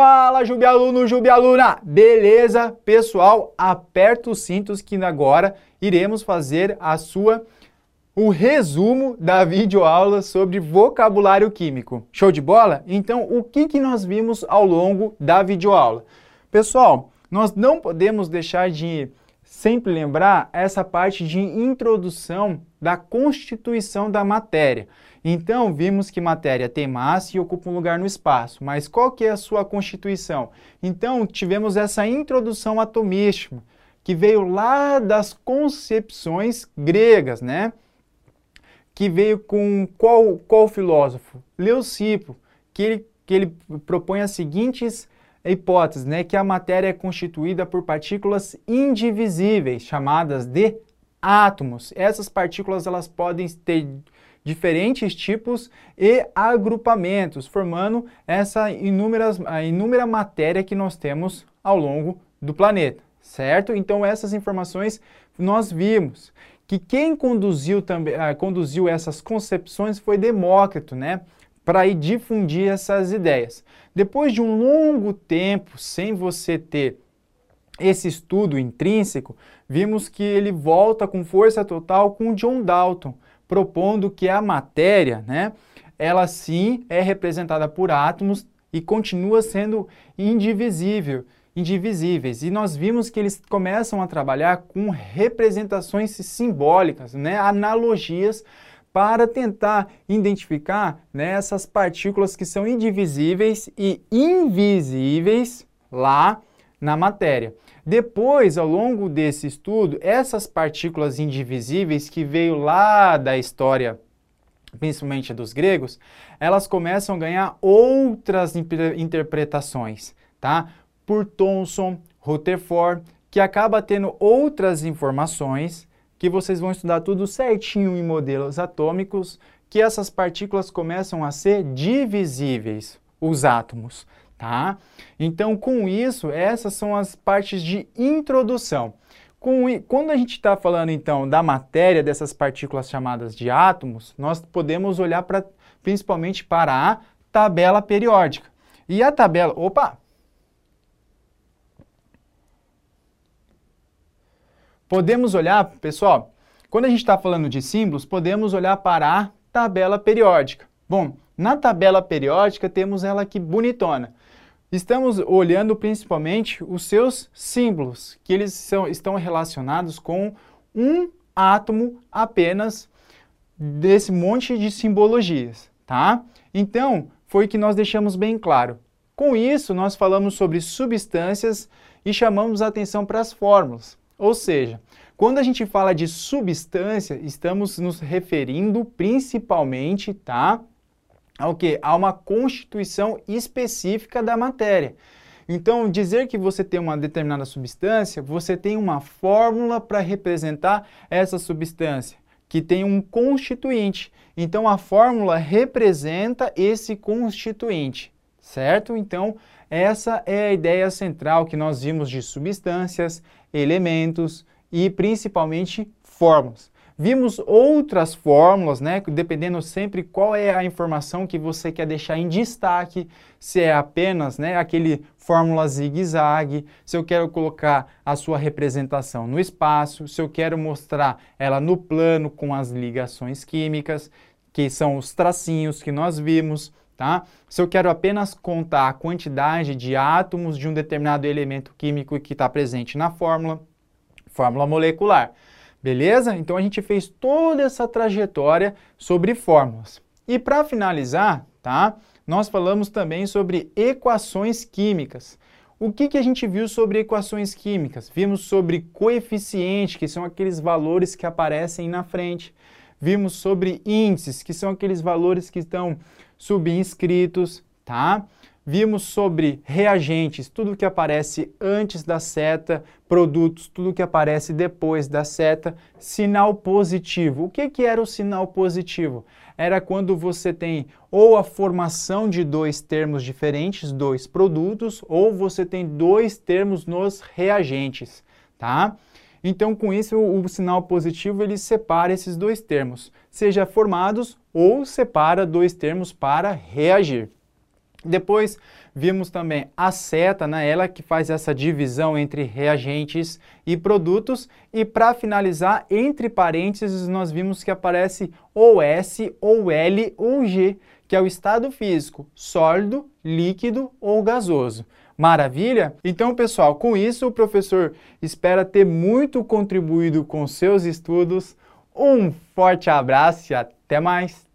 Fala, Jubialuno, Jubialuna! Beleza? Pessoal, aperta os cintos que agora iremos fazer a sua o resumo da videoaula sobre vocabulário químico. Show de bola? Então, o que, que nós vimos ao longo da videoaula? Pessoal, nós não podemos deixar de sempre lembrar essa parte de introdução da constituição da matéria. Então, vimos que matéria tem massa e ocupa um lugar no espaço, mas qual que é a sua constituição? Então, tivemos essa introdução atomística, que veio lá das concepções gregas, né? Que veio com qual, qual filósofo? Leucipo, que ele, que ele propõe as seguintes hipóteses, né? Que a matéria é constituída por partículas indivisíveis, chamadas de átomos. Essas partículas elas podem ter diferentes tipos e agrupamentos, formando essa inúmeras, a inúmera matéria que nós temos ao longo do planeta, certo? Então essas informações nós vimos que quem conduziu também ah, conduziu essas concepções foi Demócrito, né? Para ir difundir essas ideias. Depois de um longo tempo sem você ter esse estudo intrínseco, vimos que ele volta com força total com John Dalton, propondo que a matéria, né, ela sim é representada por átomos e continua sendo indivisível, indivisíveis. E nós vimos que eles começam a trabalhar com representações simbólicas, né, analogias para tentar identificar né, essas partículas que são indivisíveis e invisíveis lá na matéria. Depois, ao longo desse estudo, essas partículas indivisíveis que veio lá da história, principalmente dos gregos, elas começam a ganhar outras interpretações, tá? Por Thomson, Rutherford, que acaba tendo outras informações que vocês vão estudar tudo certinho em modelos atômicos, que essas partículas começam a ser divisíveis, os átomos tá? Então, com isso, essas são as partes de introdução. Com, quando a gente está falando, então, da matéria dessas partículas chamadas de átomos, nós podemos olhar pra, principalmente para a tabela periódica. E a tabela... Opa! Podemos olhar, pessoal, quando a gente está falando de símbolos, podemos olhar para a tabela periódica. Bom, na tabela periódica temos ela aqui bonitona. Estamos olhando principalmente os seus símbolos, que eles são, estão relacionados com um átomo apenas desse monte de simbologias, tá? Então, foi que nós deixamos bem claro. Com isso, nós falamos sobre substâncias e chamamos a atenção para as fórmulas. Ou seja, quando a gente fala de substância, estamos nos referindo principalmente, tá? ao que? A uma constituição específica da matéria. Então, dizer que você tem uma determinada substância, você tem uma fórmula para representar essa substância, que tem um constituinte. Então, a fórmula representa esse constituinte, certo? Então, essa é a ideia central que nós vimos de substâncias, elementos e principalmente fórmulas. Vimos outras fórmulas, né, dependendo sempre qual é a informação que você quer deixar em destaque, se é apenas né, aquele fórmula zigue-zague, se eu quero colocar a sua representação no espaço, se eu quero mostrar ela no plano com as ligações químicas, que são os tracinhos que nós vimos, tá? Se eu quero apenas contar a quantidade de átomos de um determinado elemento químico que está presente na fórmula, fórmula molecular. Beleza? Então a gente fez toda essa trajetória sobre fórmulas. E para finalizar, tá? Nós falamos também sobre equações químicas. O que, que a gente viu sobre equações químicas? Vimos sobre coeficiente, que são aqueles valores que aparecem na frente. Vimos sobre índices, que são aqueles valores que estão subinscritos, tá? Vimos sobre reagentes, tudo que aparece antes da seta, produtos, tudo que aparece depois da seta, sinal positivo. O que, que era o sinal positivo? Era quando você tem ou a formação de dois termos diferentes, dois produtos, ou você tem dois termos nos reagentes, tá? Então, com isso, o, o sinal positivo ele separa esses dois termos, seja formados ou separa dois termos para reagir. Depois vimos também a seta, né? ela que faz essa divisão entre reagentes e produtos. E para finalizar, entre parênteses, nós vimos que aparece ou S, ou L, ou G, que é o estado físico, sólido, líquido ou gasoso. Maravilha? Então, pessoal, com isso o professor espera ter muito contribuído com seus estudos. Um forte abraço e até mais!